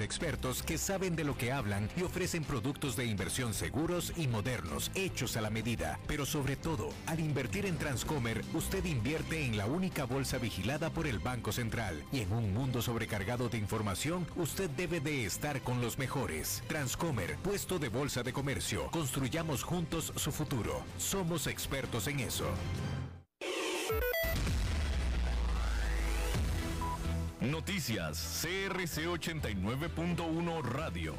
expertos que saben de lo que hablan y ofrecen productos de inversión seguros y modernos, hechos a la medida. Pero sobre todo, al invertir en Transcomer, usted invierte en la única bolsa vigilada por el Banco Central. Y en un mundo sobrecargado de información, usted debe de estar con los mejores. Transcomer, puesto de bolsa de comercio. Construyamos juntos su futuro. Somos expertos en eso. Noticias CRC 89.1 Radio.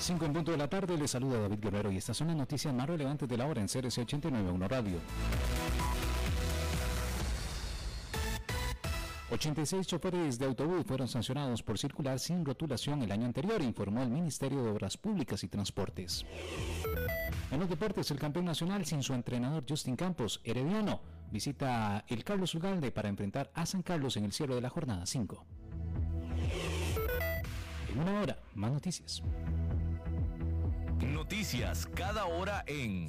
5 en punto de la tarde, le saluda David Guerrero y estas son las noticias más relevantes de la hora en CRC 89.1 Radio. 86 choferes de autobús fueron sancionados por circular sin rotulación el año anterior, informó el Ministerio de Obras Públicas y Transportes. En los deportes, el campeón nacional sin su entrenador Justin Campos, Herediano, visita el Carlos Ugalde para enfrentar a San Carlos en el cierre de la jornada 5. En una hora, más noticias. Noticias cada hora en...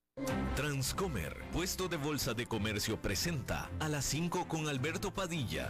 Transcomer, puesto de bolsa de comercio, presenta a las 5 con Alberto Padilla.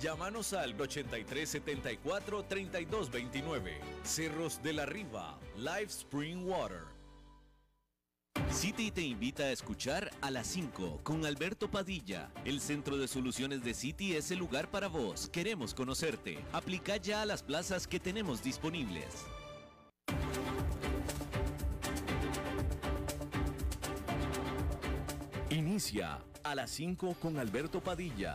Llámanos al 8374 3229. Cerros de la Riva, Live Spring Water. City te invita a escuchar a las 5 con Alberto Padilla. El Centro de Soluciones de City es el lugar para vos. Queremos conocerte. Aplica ya a las plazas que tenemos disponibles. Inicia a las 5 con Alberto Padilla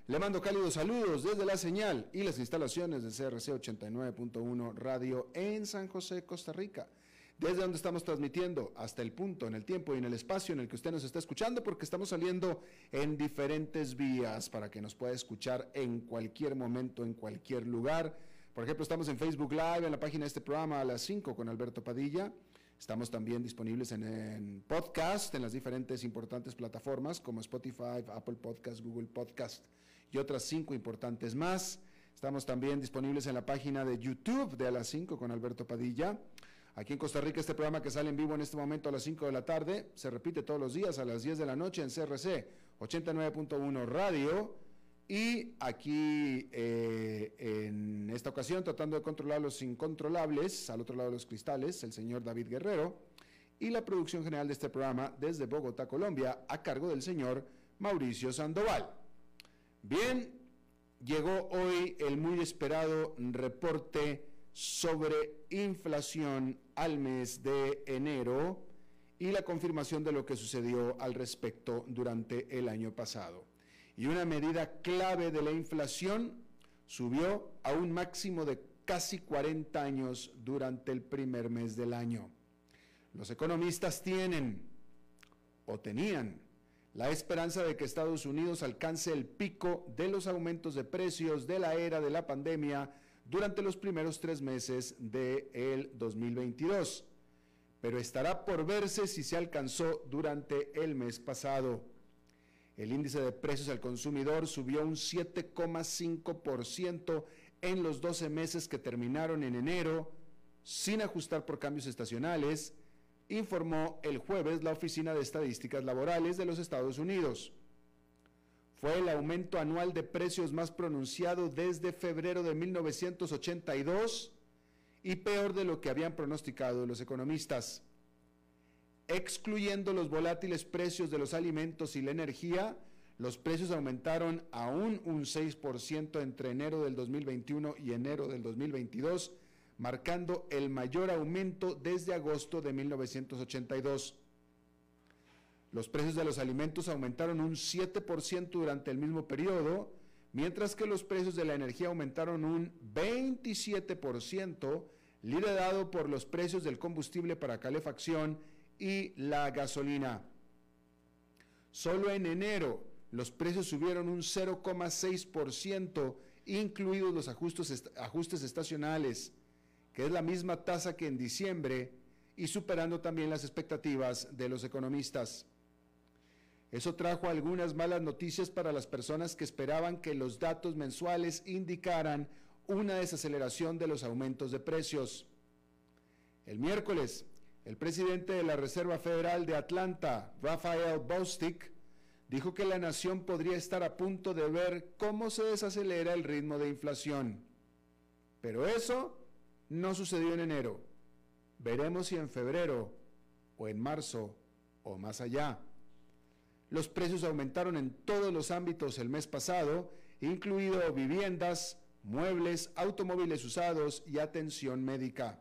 Le mando cálidos saludos desde la señal y las instalaciones de CRC 89.1 Radio en San José, Costa Rica. Desde donde estamos transmitiendo hasta el punto, en el tiempo y en el espacio en el que usted nos está escuchando, porque estamos saliendo en diferentes vías para que nos pueda escuchar en cualquier momento, en cualquier lugar. Por ejemplo, estamos en Facebook Live, en la página de este programa a las 5 con Alberto Padilla. Estamos también disponibles en, podcast, en las diferentes importantes plataformas como Spotify, Apple Podcast, Google Podcast y otras cinco importantes más. Estamos también disponibles en la página de YouTube de a las 5 con Alberto Padilla. Aquí en Costa Rica este programa que sale en vivo en este momento a las 5 de la tarde se repite todos los días a las 10 de la noche en CRC 89.1 Radio. Y aquí eh, en esta ocasión, tratando de controlar los incontrolables, al otro lado de los cristales, el señor David Guerrero, y la producción general de este programa desde Bogotá, Colombia, a cargo del señor Mauricio Sandoval. Bien, llegó hoy el muy esperado reporte sobre inflación al mes de enero y la confirmación de lo que sucedió al respecto durante el año pasado y una medida clave de la inflación subió a un máximo de casi 40 años durante el primer mes del año. Los economistas tienen o tenían la esperanza de que Estados Unidos alcance el pico de los aumentos de precios de la era de la pandemia durante los primeros tres meses del 2022. pero estará por verse si se alcanzó durante el mes pasado. El índice de precios al consumidor subió un 7,5% en los 12 meses que terminaron en enero, sin ajustar por cambios estacionales, informó el jueves la Oficina de Estadísticas Laborales de los Estados Unidos. Fue el aumento anual de precios más pronunciado desde febrero de 1982 y peor de lo que habían pronosticado los economistas. Excluyendo los volátiles precios de los alimentos y la energía, los precios aumentaron aún un 6% entre enero del 2021 y enero del 2022, marcando el mayor aumento desde agosto de 1982. Los precios de los alimentos aumentaron un 7% durante el mismo periodo, mientras que los precios de la energía aumentaron un 27%, liderado por los precios del combustible para calefacción y la gasolina. Solo en enero los precios subieron un 0,6%, incluidos los ajustes, ajustes estacionales, que es la misma tasa que en diciembre y superando también las expectativas de los economistas. Eso trajo algunas malas noticias para las personas que esperaban que los datos mensuales indicaran una desaceleración de los aumentos de precios. El miércoles, el presidente de la Reserva Federal de Atlanta, Rafael Bostic, dijo que la nación podría estar a punto de ver cómo se desacelera el ritmo de inflación. Pero eso no sucedió en enero. Veremos si en febrero o en marzo o más allá. Los precios aumentaron en todos los ámbitos el mes pasado, incluido viviendas, muebles, automóviles usados y atención médica.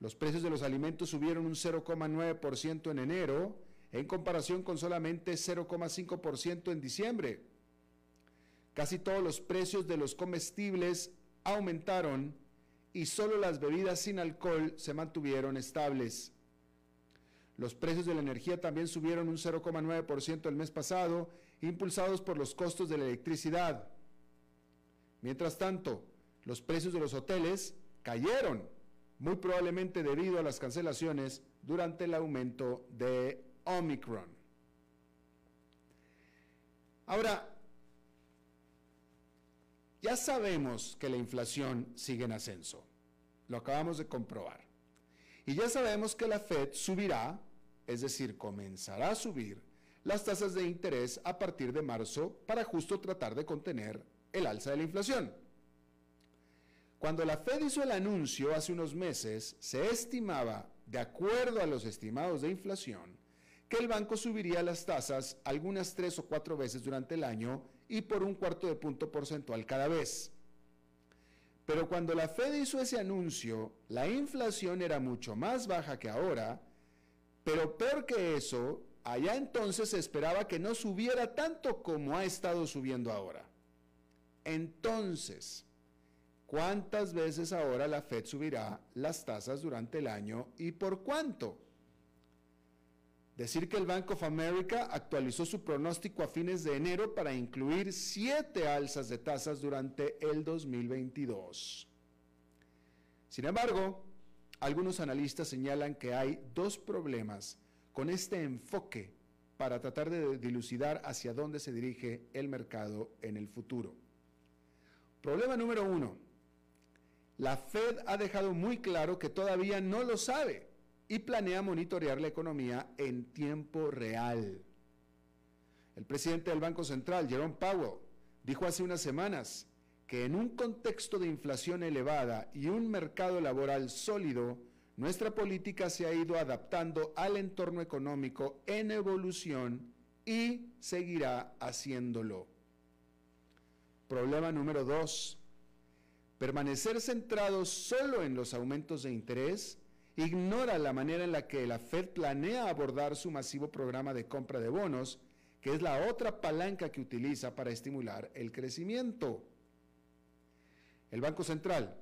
Los precios de los alimentos subieron un 0,9% en enero, en comparación con solamente 0,5% en diciembre. Casi todos los precios de los comestibles aumentaron y solo las bebidas sin alcohol se mantuvieron estables. Los precios de la energía también subieron un 0,9% el mes pasado, impulsados por los costos de la electricidad. Mientras tanto, los precios de los hoteles cayeron, muy probablemente debido a las cancelaciones durante el aumento de Omicron. Ahora, ya sabemos que la inflación sigue en ascenso. Lo acabamos de comprobar. Y ya sabemos que la Fed subirá, es decir, comenzará a subir las tasas de interés a partir de marzo para justo tratar de contener el alza de la inflación. Cuando la Fed hizo el anuncio hace unos meses, se estimaba, de acuerdo a los estimados de inflación, que el banco subiría las tasas algunas tres o cuatro veces durante el año y por un cuarto de punto porcentual cada vez. Pero cuando la Fed hizo ese anuncio, la inflación era mucho más baja que ahora, pero peor que eso, allá entonces se esperaba que no subiera tanto como ha estado subiendo ahora. Entonces, ¿cuántas veces ahora la Fed subirá las tasas durante el año y por cuánto? Decir que el Bank of America actualizó su pronóstico a fines de enero para incluir siete alzas de tasas durante el 2022. Sin embargo, algunos analistas señalan que hay dos problemas con este enfoque para tratar de dilucidar hacia dónde se dirige el mercado en el futuro. Problema número uno. La Fed ha dejado muy claro que todavía no lo sabe y planea monitorear la economía en tiempo real. El presidente del Banco Central, Jerome Powell, dijo hace unas semanas que en un contexto de inflación elevada y un mercado laboral sólido, nuestra política se ha ido adaptando al entorno económico en evolución y seguirá haciéndolo. Problema número dos. Permanecer centrados solo en los aumentos de interés ignora la manera en la que la Fed planea abordar su masivo programa de compra de bonos, que es la otra palanca que utiliza para estimular el crecimiento. El Banco Central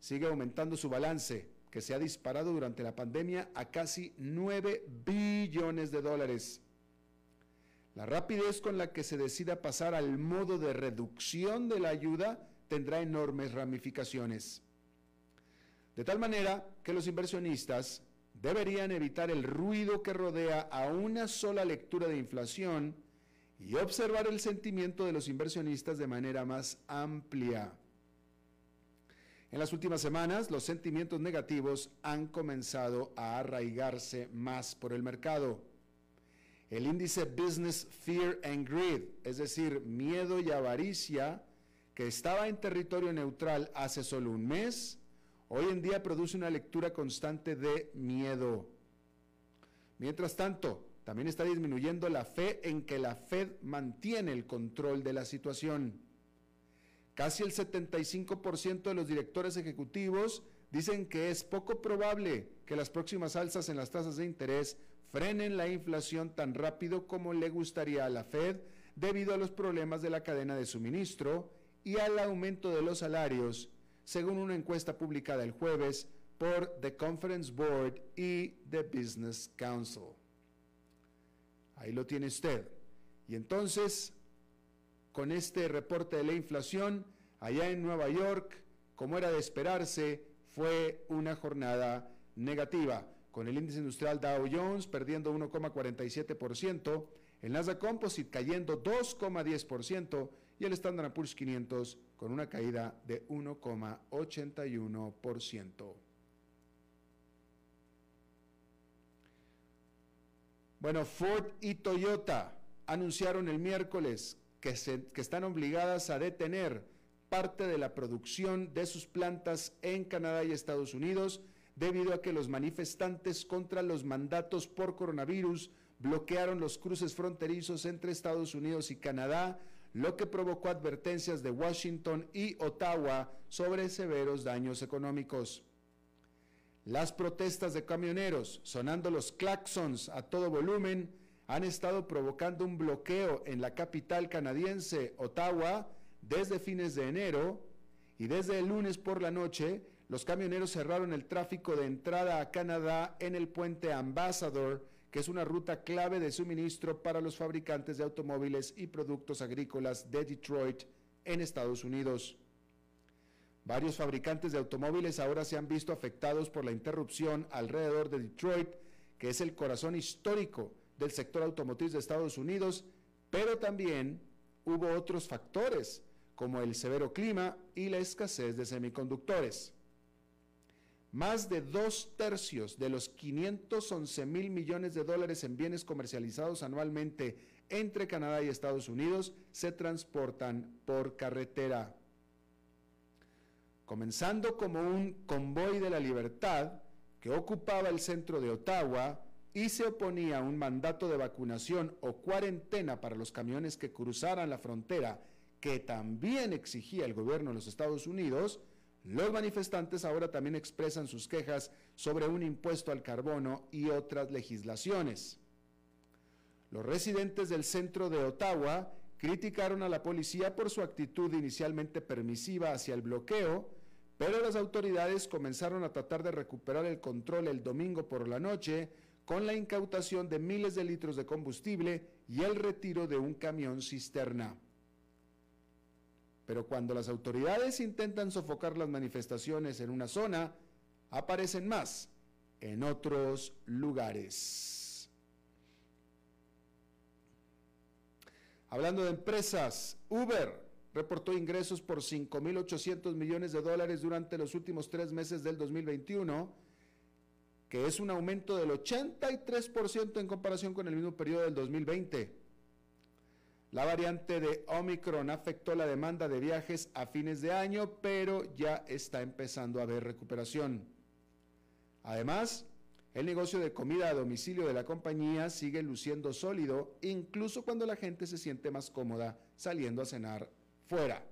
sigue aumentando su balance, que se ha disparado durante la pandemia a casi 9 billones de dólares. La rapidez con la que se decida pasar al modo de reducción de la ayuda tendrá enormes ramificaciones. De tal manera que los inversionistas deberían evitar el ruido que rodea a una sola lectura de inflación y observar el sentimiento de los inversionistas de manera más amplia. En las últimas semanas, los sentimientos negativos han comenzado a arraigarse más por el mercado. El índice Business Fear and Greed, es decir, miedo y avaricia, que estaba en territorio neutral hace solo un mes, hoy en día produce una lectura constante de miedo. Mientras tanto, también está disminuyendo la fe en que la Fed mantiene el control de la situación. Casi el 75% de los directores ejecutivos dicen que es poco probable que las próximas alzas en las tasas de interés frenen la inflación tan rápido como le gustaría a la Fed debido a los problemas de la cadena de suministro y al aumento de los salarios, según una encuesta publicada el jueves por The Conference Board y The Business Council. Ahí lo tiene usted. Y entonces, con este reporte de la inflación, allá en Nueva York, como era de esperarse, fue una jornada negativa, con el índice industrial Dow Jones perdiendo 1,47%, el Nasdaq Composite cayendo 2,10% y el Standard Poor's 500 con una caída de 1,81%. Bueno, Ford y Toyota anunciaron el miércoles que, que están obligadas a detener parte de la producción de sus plantas en Canadá y Estados Unidos debido a que los manifestantes contra los mandatos por coronavirus bloquearon los cruces fronterizos entre Estados Unidos y Canadá, lo que provocó advertencias de Washington y Ottawa sobre severos daños económicos. Las protestas de camioneros, sonando los claxons a todo volumen, han estado provocando un bloqueo en la capital canadiense, Ottawa, desde fines de enero y desde el lunes por la noche, los camioneros cerraron el tráfico de entrada a Canadá en el puente Ambassador, que es una ruta clave de suministro para los fabricantes de automóviles y productos agrícolas de Detroit en Estados Unidos. Varios fabricantes de automóviles ahora se han visto afectados por la interrupción alrededor de Detroit, que es el corazón histórico del sector automotriz de Estados Unidos, pero también hubo otros factores, como el severo clima y la escasez de semiconductores. Más de dos tercios de los 511 mil millones de dólares en bienes comercializados anualmente entre Canadá y Estados Unidos se transportan por carretera. Comenzando como un convoy de la libertad que ocupaba el centro de Ottawa y se oponía a un mandato de vacunación o cuarentena para los camiones que cruzaran la frontera que también exigía el gobierno de los Estados Unidos, los manifestantes ahora también expresan sus quejas sobre un impuesto al carbono y otras legislaciones. Los residentes del centro de Ottawa criticaron a la policía por su actitud inicialmente permisiva hacia el bloqueo, pero las autoridades comenzaron a tratar de recuperar el control el domingo por la noche con la incautación de miles de litros de combustible y el retiro de un camión cisterna. Pero cuando las autoridades intentan sofocar las manifestaciones en una zona, aparecen más en otros lugares. Hablando de empresas, Uber reportó ingresos por 5.800 millones de dólares durante los últimos tres meses del 2021, que es un aumento del 83% en comparación con el mismo periodo del 2020. La variante de Omicron afectó la demanda de viajes a fines de año, pero ya está empezando a haber recuperación. Además, el negocio de comida a domicilio de la compañía sigue luciendo sólido, incluso cuando la gente se siente más cómoda saliendo a cenar fuera.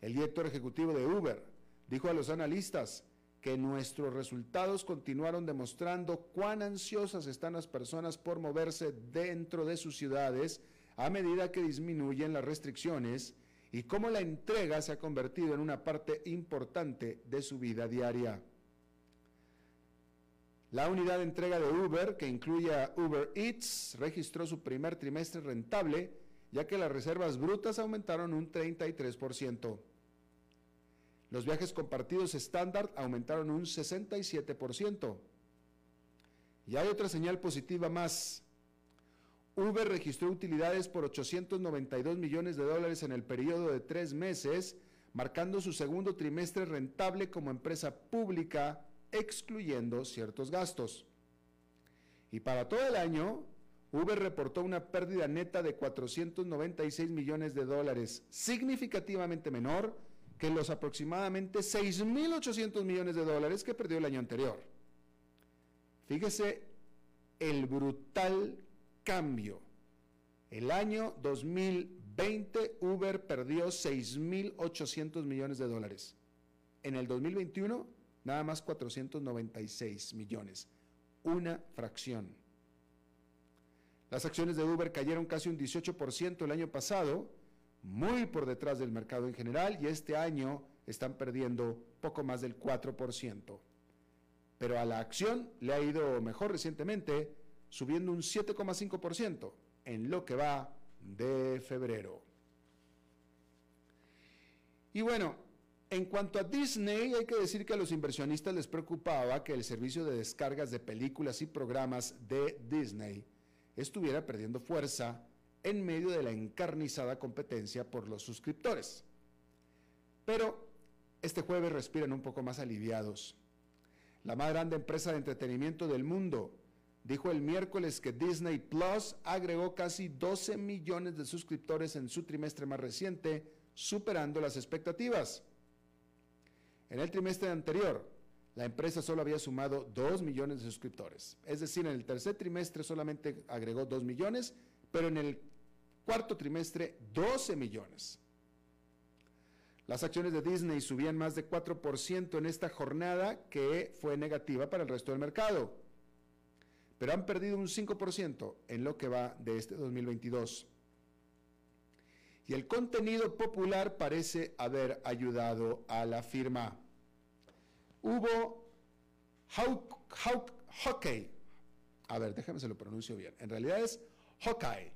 El director ejecutivo de Uber dijo a los analistas que nuestros resultados continuaron demostrando cuán ansiosas están las personas por moverse dentro de sus ciudades a medida que disminuyen las restricciones y cómo la entrega se ha convertido en una parte importante de su vida diaria. La unidad de entrega de Uber, que incluye a Uber Eats, registró su primer trimestre rentable, ya que las reservas brutas aumentaron un 33%. Los viajes compartidos estándar aumentaron un 67%. Y hay otra señal positiva más. Uber registró utilidades por 892 millones de dólares en el periodo de tres meses, marcando su segundo trimestre rentable como empresa pública, excluyendo ciertos gastos. Y para todo el año, Uber reportó una pérdida neta de 496 millones de dólares, significativamente menor que los aproximadamente 6.800 millones de dólares que perdió el año anterior. Fíjese el brutal cambio. El año 2020 Uber perdió 6.800 millones de dólares. En el 2021 nada más 496 millones. Una fracción. Las acciones de Uber cayeron casi un 18% el año pasado, muy por detrás del mercado en general, y este año están perdiendo poco más del 4%. Pero a la acción le ha ido mejor recientemente, subiendo un 7,5% en lo que va de febrero. Y bueno, en cuanto a Disney, hay que decir que a los inversionistas les preocupaba que el servicio de descargas de películas y programas de Disney estuviera perdiendo fuerza en medio de la encarnizada competencia por los suscriptores. Pero este jueves respiran un poco más aliviados. La más grande empresa de entretenimiento del mundo dijo el miércoles que Disney Plus agregó casi 12 millones de suscriptores en su trimestre más reciente, superando las expectativas. En el trimestre anterior, la empresa solo había sumado 2 millones de suscriptores. Es decir, en el tercer trimestre solamente agregó 2 millones, pero en el cuarto trimestre 12 millones. Las acciones de Disney subían más de 4% en esta jornada que fue negativa para el resto del mercado, pero han perdido un 5% en lo que va de este 2022. Y el contenido popular parece haber ayudado a la firma hubo hockey. A ver, déjame se lo pronuncio bien. En realidad es Hawkeye,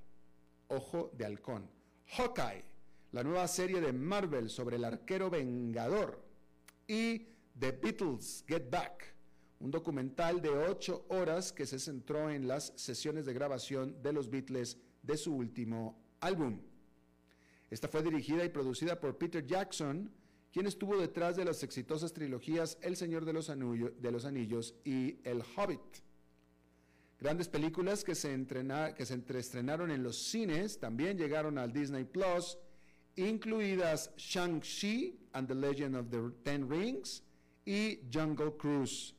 ojo de halcón. Hawkeye, la nueva serie de Marvel sobre el arquero vengador. Y The Beatles Get Back, un documental de ocho horas que se centró en las sesiones de grabación de los Beatles de su último álbum. Esta fue dirigida y producida por Peter Jackson, quien estuvo detrás de las exitosas trilogías El Señor de los, Anillos y El Hobbit. Grandes películas que se, que se entreestrenaron en los cines también llegaron al Disney Plus, incluidas Shang-Chi and the Legend of the Ten Rings y Jungle Cruise.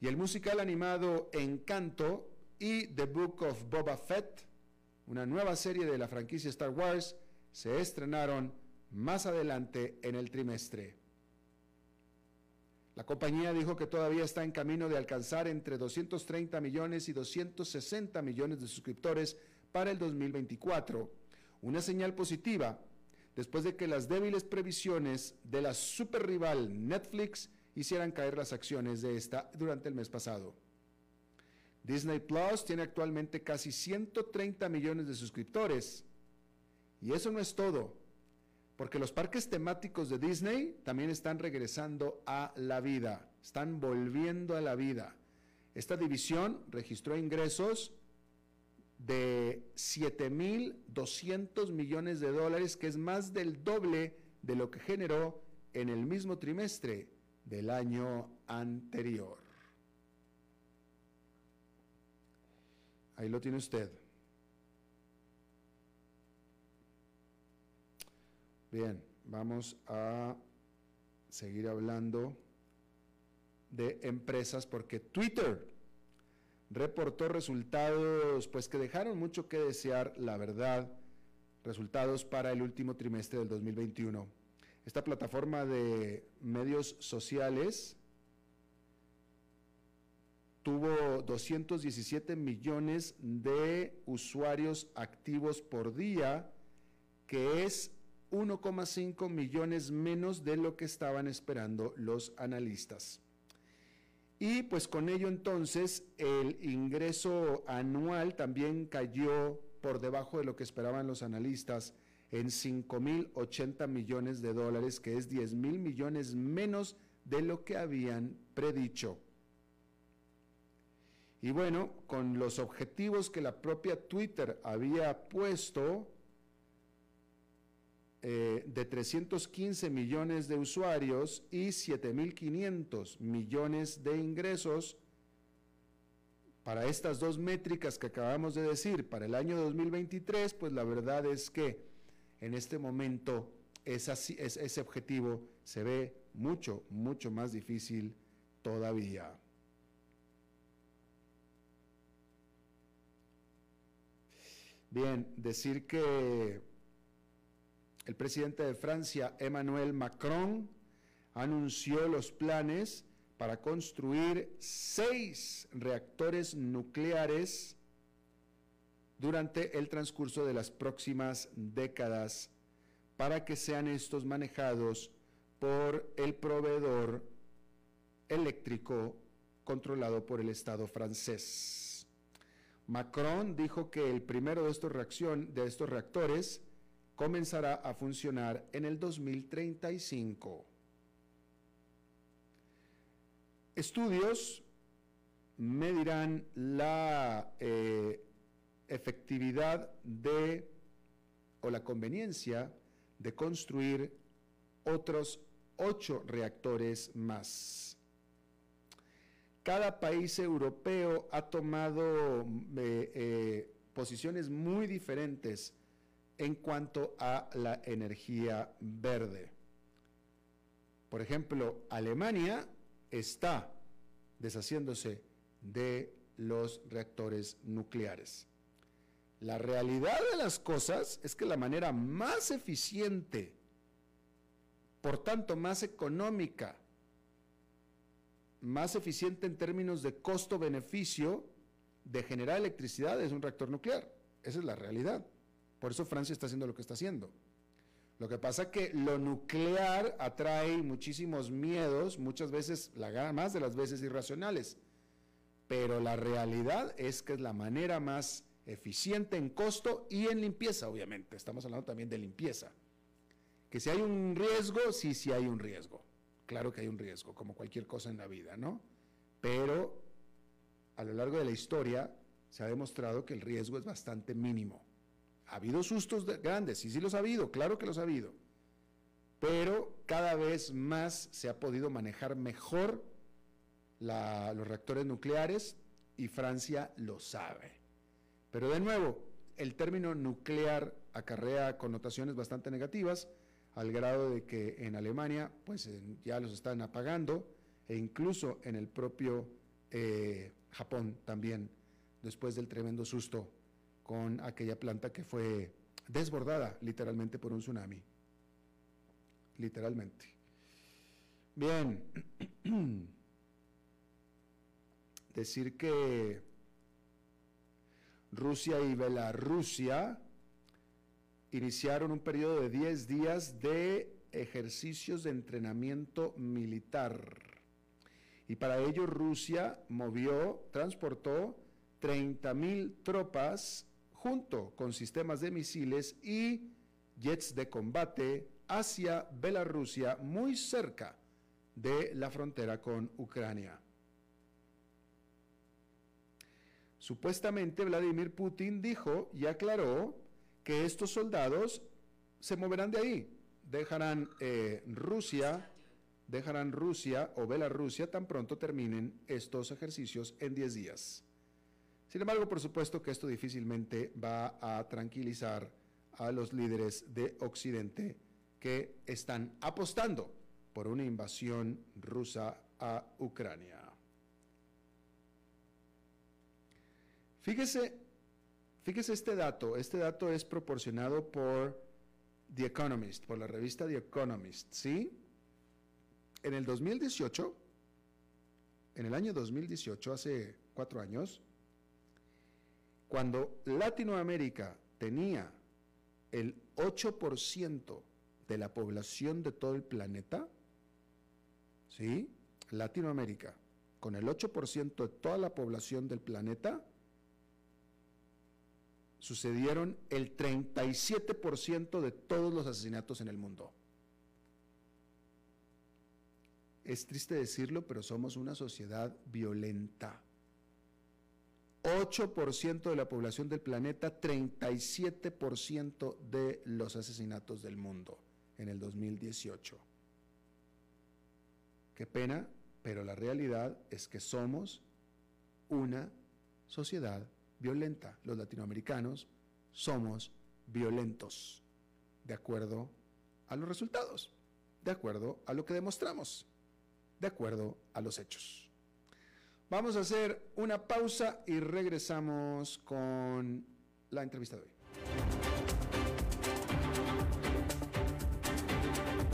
Y el musical animado Encanto y The Book of Boba Fett, una nueva serie de la franquicia Star Wars, se estrenaron más adelante en el trimestre. La compañía dijo que todavía está en camino de alcanzar entre 230 millones y 260 millones de suscriptores para el 2024, una señal positiva después de que las débiles previsiones de la superrival Netflix hicieran caer las acciones de esta durante el mes pasado. Disney Plus tiene actualmente casi 130 millones de suscriptores. Y eso no es todo porque los parques temáticos de Disney también están regresando a la vida, están volviendo a la vida. Esta división registró ingresos de 7.200 millones de dólares, que es más del doble de lo que generó en el mismo trimestre del año anterior. Ahí lo tiene usted. Bien, vamos a seguir hablando de empresas porque Twitter reportó resultados pues que dejaron mucho que desear, la verdad, resultados para el último trimestre del 2021. Esta plataforma de medios sociales tuvo 217 millones de usuarios activos por día, que es 1,5 millones menos de lo que estaban esperando los analistas. Y pues con ello entonces el ingreso anual también cayó por debajo de lo que esperaban los analistas en 5.080 millones de dólares, que es 10 mil millones menos de lo que habían predicho. Y bueno, con los objetivos que la propia Twitter había puesto, eh, de 315 millones de usuarios y 7.500 millones de ingresos, para estas dos métricas que acabamos de decir, para el año 2023, pues la verdad es que en este momento ese objetivo se ve mucho, mucho más difícil todavía. Bien, decir que el presidente de Francia, Emmanuel Macron, anunció los planes para construir seis reactores nucleares durante el transcurso de las próximas décadas para que sean estos manejados por el proveedor eléctrico controlado por el Estado francés. Macron dijo que el primero de estos, de estos reactores comenzará a funcionar en el 2035. Estudios medirán la eh, efectividad de o la conveniencia de construir otros ocho reactores más. Cada país europeo ha tomado eh, eh, posiciones muy diferentes en cuanto a la energía verde. Por ejemplo, Alemania está deshaciéndose de los reactores nucleares. La realidad de las cosas es que la manera más eficiente, por tanto más económica, más eficiente en términos de costo-beneficio de generar electricidad es un reactor nuclear. Esa es la realidad. Por eso Francia está haciendo lo que está haciendo. Lo que pasa es que lo nuclear atrae muchísimos miedos, muchas veces, la, más de las veces irracionales. Pero la realidad es que es la manera más eficiente en costo y en limpieza, obviamente. Estamos hablando también de limpieza. Que si hay un riesgo, sí, sí hay un riesgo. Claro que hay un riesgo, como cualquier cosa en la vida, ¿no? Pero a lo largo de la historia se ha demostrado que el riesgo es bastante mínimo. Ha habido sustos grandes, sí, sí los ha habido, claro que los ha habido. Pero cada vez más se ha podido manejar mejor los reactores nucleares y Francia lo sabe. Pero de nuevo, el término nuclear acarrea connotaciones bastante negativas, al grado de que en Alemania pues ya los están apagando e incluso en el propio eh, Japón también, después del tremendo susto con aquella planta que fue desbordada literalmente por un tsunami. Literalmente. Bien, decir que Rusia y Bielorrusia iniciaron un periodo de 10 días de ejercicios de entrenamiento militar. Y para ello Rusia movió, transportó 30 mil tropas junto con sistemas de misiles y jets de combate hacia Bielorrusia, muy cerca de la frontera con Ucrania. Supuestamente Vladimir Putin dijo y aclaró que estos soldados se moverán de ahí, dejarán eh, Rusia, dejarán Rusia o Bielorrusia tan pronto terminen estos ejercicios en 10 días. Sin embargo, por supuesto que esto difícilmente va a tranquilizar a los líderes de Occidente que están apostando por una invasión rusa a Ucrania. Fíjese, fíjese este dato, este dato es proporcionado por The Economist, por la revista The Economist, ¿sí? En el 2018, en el año 2018, hace cuatro años, cuando Latinoamérica tenía el 8% de la población de todo el planeta, ¿sí? Latinoamérica, con el 8% de toda la población del planeta, sucedieron el 37% de todos los asesinatos en el mundo. Es triste decirlo, pero somos una sociedad violenta 8% de la población del planeta, 37% de los asesinatos del mundo en el 2018. Qué pena, pero la realidad es que somos una sociedad violenta. Los latinoamericanos somos violentos, de acuerdo a los resultados, de acuerdo a lo que demostramos, de acuerdo a los hechos. Vamos a hacer una pausa y regresamos con la entrevista de hoy.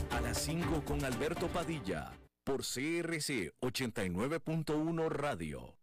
A las 5 con Alberto Padilla, por CRC 89.1 Radio.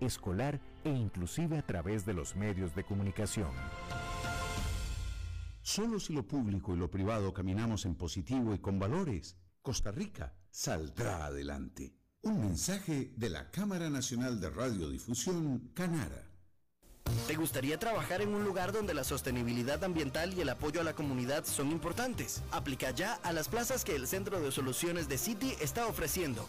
escolar e inclusive a través de los medios de comunicación. Solo si lo público y lo privado caminamos en positivo y con valores, Costa Rica saldrá adelante. Un mensaje de la Cámara Nacional de Radiodifusión, Canara. ¿Te gustaría trabajar en un lugar donde la sostenibilidad ambiental y el apoyo a la comunidad son importantes? Aplica ya a las plazas que el Centro de Soluciones de City está ofreciendo.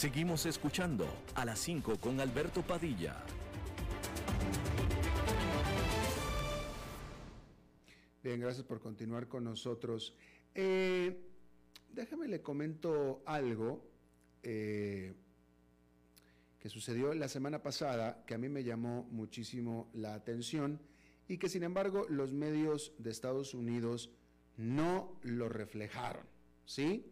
Seguimos escuchando a las 5 con Alberto Padilla. Bien, gracias por continuar con nosotros. Eh, déjame le comento algo. Eh, que sucedió la semana pasada, que a mí me llamó muchísimo la atención y que sin embargo los medios de Estados Unidos no lo reflejaron, ¿sí?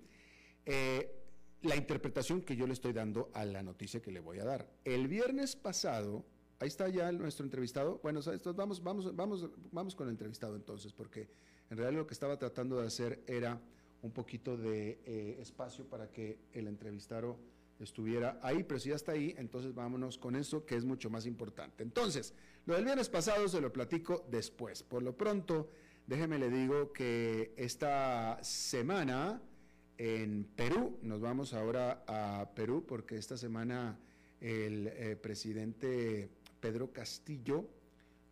Eh, la interpretación que yo le estoy dando a la noticia que le voy a dar. El viernes pasado, ahí está ya nuestro entrevistado. Bueno, vamos, vamos, vamos, vamos con el entrevistado entonces, porque en realidad lo que estaba tratando de hacer era un poquito de eh, espacio para que el entrevistado estuviera ahí, pero si ya está ahí, entonces vámonos con eso que es mucho más importante. Entonces, lo del viernes pasado se lo platico después. Por lo pronto, déjeme le digo que esta semana en Perú, nos vamos ahora a Perú porque esta semana el eh, presidente Pedro Castillo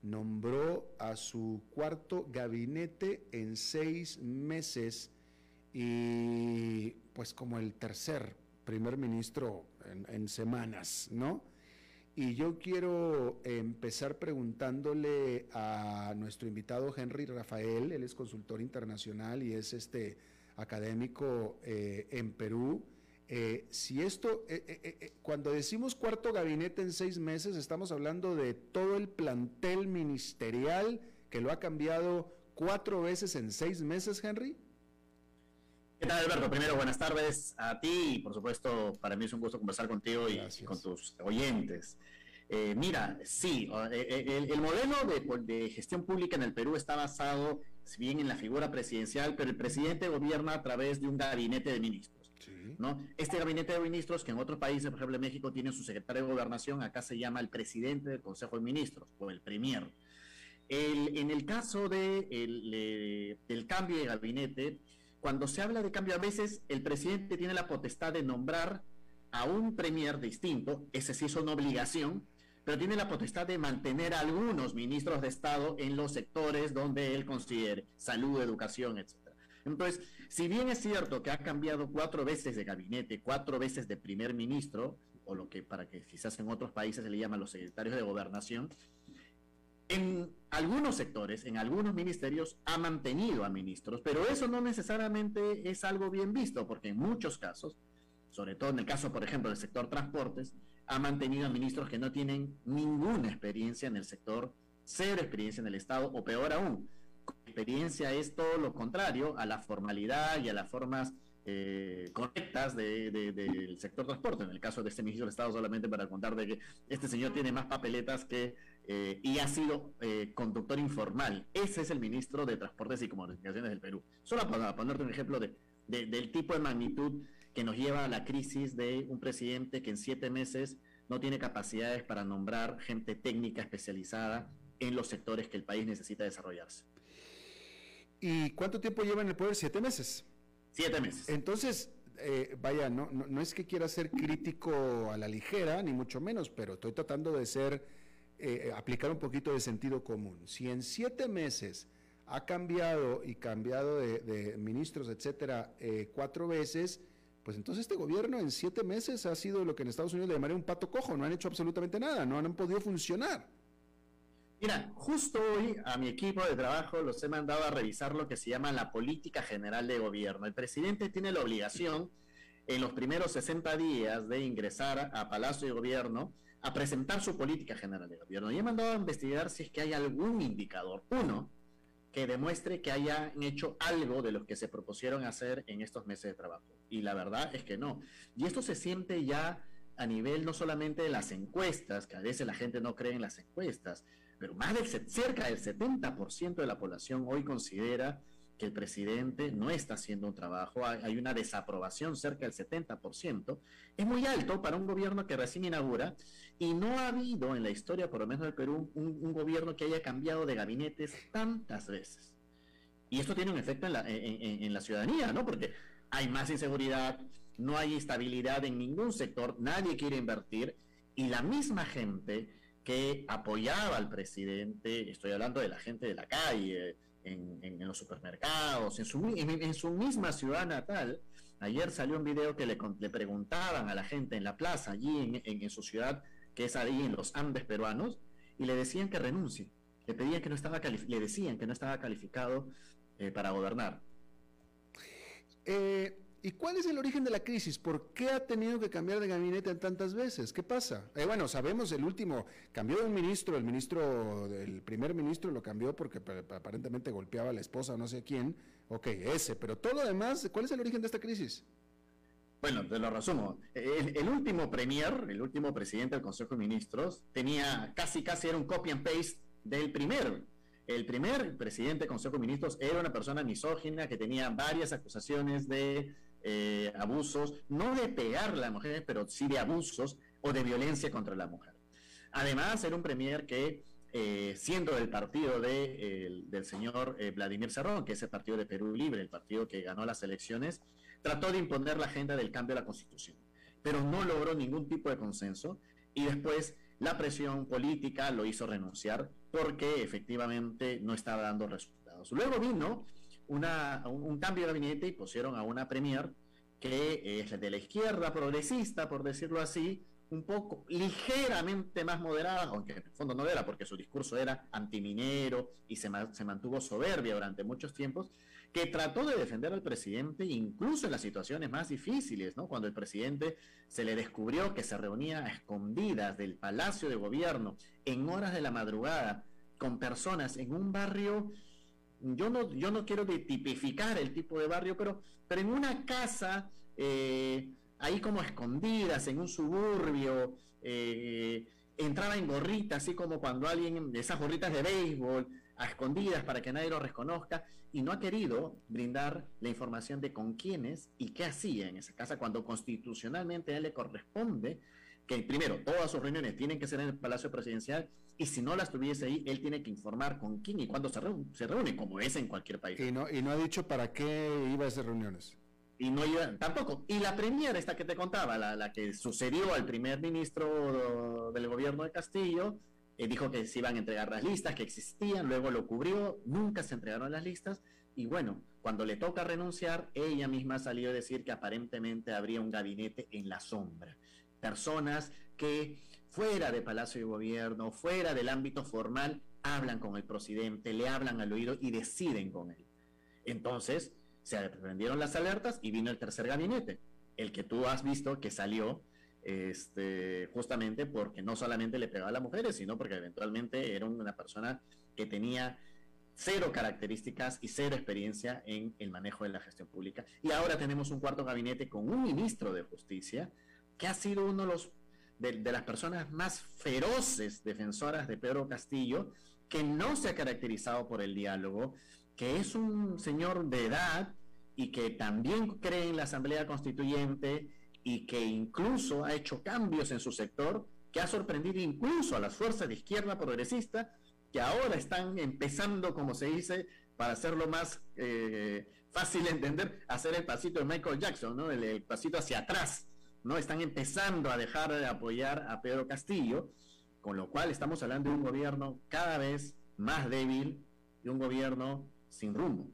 nombró a su cuarto gabinete en seis meses y pues como el tercer primer ministro en, semanas, ¿no? Y yo quiero empezar preguntándole a nuestro invitado Henry Rafael, él es consultor internacional y es este académico eh, en Perú. Eh, si esto, eh, cuando decimos cuarto gabinete en seis meses, estamos hablando de todo el plantel ministerial que lo ha cambiado cuatro veces en seis meses, Henry. ¿Qué tal, Alberto? Primero, buenas tardes a ti y, por supuesto, para mí es un gusto conversar contigo y, con tus oyentes. Eh, mira, sí, eh, eh, el, modelo de, gestión pública en el Perú está basado, si bien en la figura presidencial, pero el presidente gobierna a través de un gabinete de ministros. ¿no? Este gabinete de ministros, que en otros países, por ejemplo en México, tiene su secretario de gobernación, acá se llama el presidente del Consejo de Ministros, o el premier. en el caso de del cambio de gabinete, cuando se habla de cambio, a veces el presidente tiene la potestad de nombrar a un premier distinto, ese sí es una obligación, pero tiene la potestad de mantener a algunos ministros de Estado en los sectores donde él considere, salud, educación, etc. Entonces, si bien es cierto que ha cambiado cuatro veces de gabinete, cuatro veces de primer ministro, o lo que para que quizás en otros países se le llaman los secretarios de gobernación, en algunos sectores, en algunos ministerios, ha mantenido a ministros, pero eso no necesariamente es algo bien visto, porque en muchos casos, sobre todo en el caso, por ejemplo, del sector transportes, ha mantenido a ministros que no tienen ninguna experiencia en el sector, cero experiencia en el Estado, o peor aún, experiencia es todo lo contrario a la formalidad y a las formas eh, correctas del sector transporte. En el caso de este ministro del Estado, solamente para contar de que este señor tiene más papeletas que eh, y ha sido eh, conductor informal. Ese es el ministro de Transportes y Comunicaciones del Perú. Solo para ponerte un ejemplo de, del tipo de magnitud que nos lleva a la crisis de un presidente que en siete meses no tiene capacidades para nombrar gente técnica especializada en los sectores que el país necesita desarrollarse. ¿Y cuánto tiempo lleva en el poder? ¿Siete meses? Siete meses. Entonces, eh, vaya, no, no, es que quiera ser crítico a la ligera, ni mucho menos, pero estoy tratando de ser, eh, aplicar un poquito de sentido común. Si en siete meses ha cambiado y cambiado de, ministros, etcétera, eh, cuatro veces, pues entonces este gobierno en siete meses ha sido lo que en Estados Unidos le llamaría un pato cojo, no han hecho absolutamente nada, no han podido funcionar. Mira, justo hoy a mi equipo de trabajo los he mandado a revisar lo que se llama la política general de gobierno. El presidente tiene la obligación en los primeros 60 días de ingresar a Palacio de Gobierno a presentar su política general de gobierno. Y he mandado a investigar si es que hay algún indicador, uno, que demuestre que hayan hecho algo de lo que se propusieron hacer en estos meses de trabajo. Y la verdad es que no. Y esto se siente ya a nivel no solamente de las encuestas, que a veces la gente no cree en las encuestas, pero más del cerca del 70% de la población hoy considera que el presidente no está haciendo un trabajo, hay, una desaprobación cerca del 70%, es muy alto para un gobierno que recién inaugura y no ha habido en la historia, por lo menos del Perú, un, gobierno que haya cambiado de gabinetes tantas veces. Y esto tiene un efecto en la, en la ciudadanía, ¿no? Porque hay más inseguridad, no hay estabilidad en ningún sector, nadie quiere invertir y la misma gente que apoyaba al presidente, estoy hablando de la gente de la calle, en, los supermercados, en su, en, su misma ciudad natal. Ayer salió un video que le, le preguntaban a la gente en la plaza, allí en, su ciudad, que es ahí en los Andes peruanos, y le decían que renuncie. Le pedían que no estaba le decían que no estaba calificado eh, para gobernar. Eh, ¿Y cuál es el origen de la crisis? ¿Por qué ha tenido que cambiar de gabinete tantas veces? ¿Qué pasa? Eh, bueno, sabemos el último, cambió de un ministro, el ministro, el primer ministro lo cambió porque aparentemente golpeaba a la esposa o no sé quién. Ok, ese, pero todo lo demás, ¿cuál es el origen de esta crisis? Bueno, te lo resumo. El, último premier, el último presidente del Consejo de Ministros, tenía casi, casi era un copy and paste del primer. El primer presidente del Consejo de Ministros era una persona misógina que tenía varias acusaciones de eh, abusos, no de pegarle a la mujer, pero sí de abusos o de violencia contra la mujer. Además, era un premier que, eh, siendo del partido de, del señor eh, Vladimir Cerrón, que es el partido de Perú Libre, el partido que ganó las elecciones, trató de imponer la agenda del cambio de la constitución, pero no logró ningún tipo de consenso y después la presión política lo hizo renunciar porque efectivamente no estaba dando resultados. Luego vino una, un, cambio de gabinete y pusieron a una premier que es de la izquierda progresista, por decirlo así, un poco ligeramente más moderada, aunque en el fondo no era, porque su discurso era antiminero y se, se mantuvo soberbia durante muchos tiempos, que trató de defender al presidente incluso en las situaciones más difíciles, ¿no? Cuando el presidente se le descubrió que se reunía a escondidas del Palacio de Gobierno en horas de la madrugada con personas en un barrio yo no, yo no quiero tipificar el tipo de barrio, pero, pero en una casa, eh, ahí como escondidas, en un suburbio, eh, entraba en gorrita, así como cuando alguien, esas gorritas de béisbol, a escondidas para que nadie lo reconozca, y no ha querido brindar la información de con quiénes y qué hacía en esa casa, cuando constitucionalmente a él le corresponde que primero todas sus reuniones tienen que ser en el Palacio Presidencial y si no las tuviese ahí, él tiene que informar con quién y cuándo se, reúne, se reúne, como es en cualquier país. Y no, y no ha dicho para qué iba a esas reuniones. Y no iba, tampoco. Y la premier, esta que te contaba, la, la que sucedió al primer ministro del gobierno de Castillo, eh, dijo que se iban a entregar las listas que existían, luego lo cubrió, nunca se entregaron las listas. Y bueno, cuando le toca renunciar, ella misma salió a decir que aparentemente habría un gabinete en la sombra. Personas que fuera de Palacio de Gobierno, fuera del ámbito formal, hablan con el presidente, le hablan al oído y deciden con él. Entonces, se prendieron las alertas y vino el tercer gabinete, el que tú has visto que salió este, justamente porque no solamente le pegaba a las mujeres, sino porque eventualmente era una persona que tenía cero características y cero experiencia en el manejo de la gestión pública. Y ahora tenemos un cuarto gabinete con un ministro de justicia que ha sido uno de las personas más feroces defensoras de Pedro Castillo, que no se ha caracterizado por el diálogo, que es un señor de edad y que también cree en la Asamblea Constituyente y que incluso ha hecho cambios en su sector, que ha sorprendido incluso a las fuerzas de izquierda progresista, que ahora están empezando, como se dice, para hacerlo más eh, fácil de entender, hacer el pasito de Michael Jackson, ¿no? el pasito hacia atrás no están empezando a dejar de apoyar a Pedro Castillo, con lo cual estamos hablando de un gobierno cada vez más débil y un gobierno sin rumbo.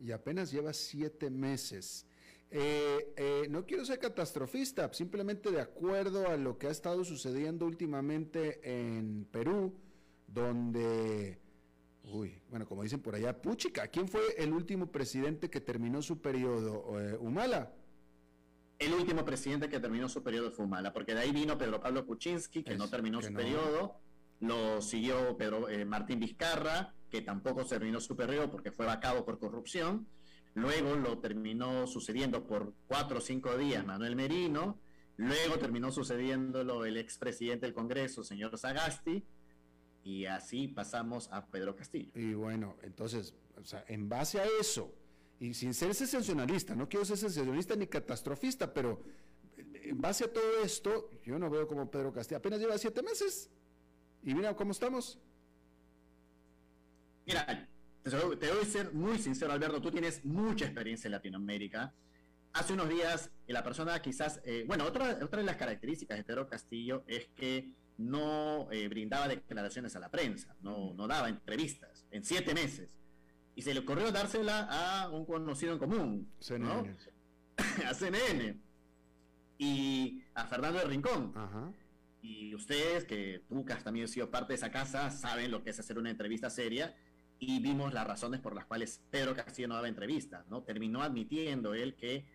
Y apenas lleva siete meses. Eh, eh, no quiero ser catastrofista, simplemente de acuerdo a lo que ha estado sucediendo últimamente en Perú, donde, uy, bueno, como dicen por allá, Puchica, ¿quién fue el último presidente que terminó su periodo? Eh, Humala el último presidente que terminó su periodo fue Humala, porque de ahí vino Pedro Pablo Kuczynski, que no terminó su periodo, lo siguió Pedro eh, Martín Vizcarra, que tampoco terminó su periodo porque fue vacado por corrupción, luego lo terminó sucediendo por cuatro o cinco días Manuel Merino, luego terminó sucediéndolo el expresidente del Congreso, señor Sagasti, y así pasamos a Pedro Castillo. Y bueno, entonces, o sea, en base a eso, y sin ser sensacionalista, no quiero ser sensacionalista ni catastrofista, pero en base a todo esto, yo no veo como Pedro Castillo apenas lleva siete meses. Y mira cómo estamos. Mira, te voy a ser muy sincero, Alberto, tú tienes mucha experiencia en Latinoamérica. Hace unos días, la persona quizás, eh, bueno, otra, otra de las características de Pedro Castillo es que no eh, brindaba declaraciones a la prensa, no, no daba entrevistas en siete meses y se le ocurrió dársela a un conocido en común, CNN. a CNN y a Fernando de Rincón. Y ustedes, que tú que has también sido parte de esa casa, saben lo que es hacer una entrevista seria y vimos las razones por las cuales Pedro Castillo no daba entrevistas, ¿no? Terminó admitiendo él que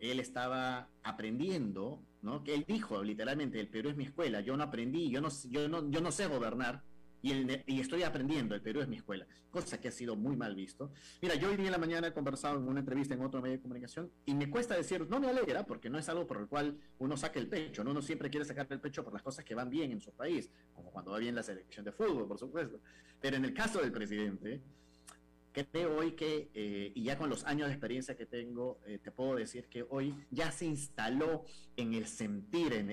él estaba aprendiendo, ¿no? Que él dijo literalmente, el Perú es mi escuela, yo no aprendí, yo no, yo no, yo no sé gobernar, y, estoy aprendiendo, el Perú es mi escuela, cosa que ha sido muy mal visto. Mira, yo hoy día en la mañana he conversado en una entrevista en otro medio de comunicación y me cuesta decir, no me alegra, porque no es algo por el cual uno saque el pecho, ¿no? uno siempre quiere sacar el pecho por las cosas que van bien en su país, como cuando va bien la selección de fútbol, por supuesto. Pero en el caso del presidente, creo hoy que, eh, y ya con los años de experiencia que tengo, eh, te puedo decir que hoy ya se instaló en el sentir, en,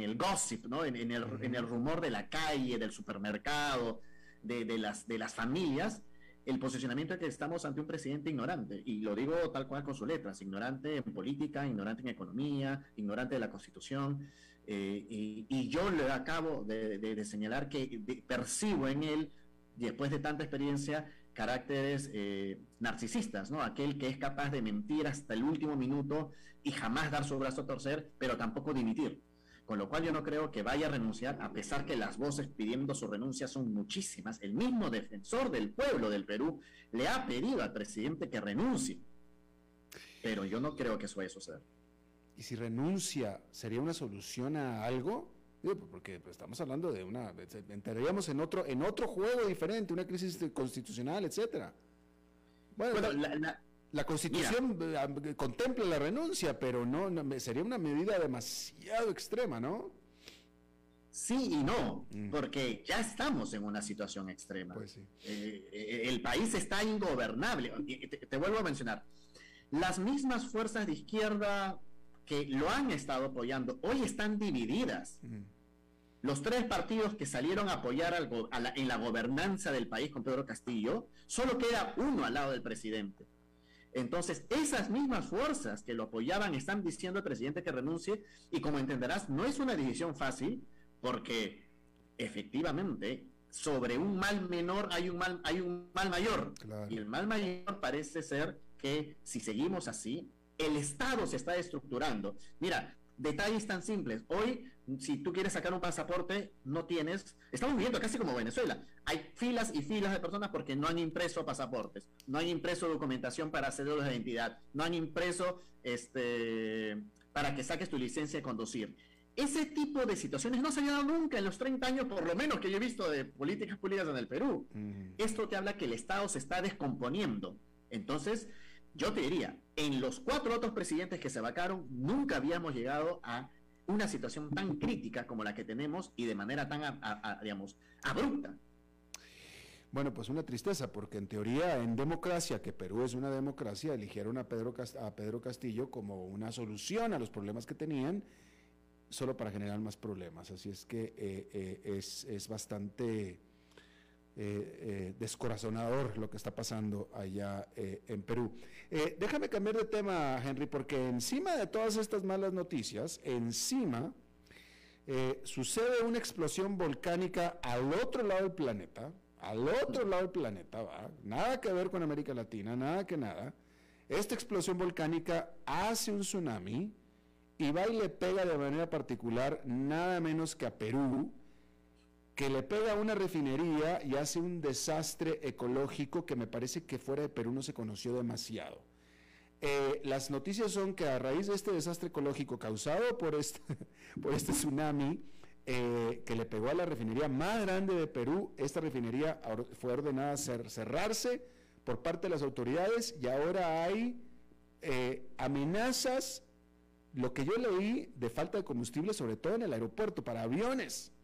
el gossip, ¿no? En, el, rumor de la calle, del supermercado, de, las, de las familias, el posicionamiento de que estamos ante un presidente ignorante, y lo digo tal cual con sus letras, ignorante en política, ignorante en economía, ignorante de la constitución, eh, y, yo le acabo de, señalar que percibo en él, después de tanta experiencia, caracteres eh, narcisistas, ¿no? Aquel que es capaz de mentir hasta el último minuto y jamás dar su brazo a torcer, pero tampoco dimitir. Con lo cual yo no creo que vaya a renunciar, a pesar que las voces pidiendo su renuncia son muchísimas. El mismo defensor del pueblo del Perú le ha pedido al presidente que renuncie. Pero yo no creo que eso vaya a suceder. ¿Y si renuncia, sería una solución a algo? Porque pues, estamos hablando de una, entraríamos en otro, en otro juego diferente, una crisis constitucional, etcétera. Bueno, la, constitución contempla la renuncia, pero no, sería una medida demasiado extrema, ¿no? Sí y no, mm. porque ya estamos en una situación extrema. Pues eh, eh, el país está ingobernable. Te, vuelvo a mencionar, las mismas fuerzas de izquierda que lo han estado apoyando hoy están divididas. Mm. Los tres partidos que salieron a apoyar en la gobernanza del país con Pedro Castillo, solo queda uno al lado del presidente. Entonces, esas mismas fuerzas que lo apoyaban están diciendo al presidente que renuncie y como entenderás, no es una decisión fácil porque efectivamente sobre un mal menor hay un mal, hay un mal mayor. Y el mal mayor parece ser que si seguimos así, el Estado se está estructurando. Mira, detalles tan simples. Hoy, si tú quieres sacar un pasaporte, no tienes. Estamos viviendo casi como Venezuela. Hay filas y filas de personas porque no han impreso pasaportes, no han impreso documentación para hacer de identidad, no han impreso este para que saques tu licencia de conducir. Ese tipo de situaciones no se han dado nunca en los 30 años, por lo menos que yo he visto de políticas públicas en el Perú. Esto te habla que el Estado se está descomponiendo. Entonces, yo te diría, en los cuatro otros presidentes que se vacaron, nunca habíamos llegado a una situación tan crítica como la que tenemos y de manera tan, digamos, abrupta. Bueno, pues una tristeza, porque en teoría, en democracia, que Perú es una democracia, eligieron a Pedro, a Pedro Castillo como una solución a los problemas que tenían solo para generar más problemas. Así es que eh, eh, es, es, bastante eh, descorazonador lo que está pasando allá en Perú. déjame cambiar de tema, Henry, porque encima de todas estas malas noticias, encima sucede una explosión volcánica al otro lado del planeta, al otro lado del planeta, ¿va? nada que ver con América Latina, nada que nada. Esta explosión volcánica hace un tsunami, y va y le pega de manera particular nada menos que a Perú, que le pega a una refinería y hace un desastre ecológico que me parece que fuera de Perú no se conoció demasiado. Eh, las noticias son que a raíz de este desastre ecológico causado por este, este tsunami eh, que le pegó a la refinería más grande de Perú, esta refinería fue ordenada a cerrarse por parte de las autoridades y ahora hay eh, amenazas lo que yo leí de falta de combustible, sobre todo en el aeropuerto, para aviones.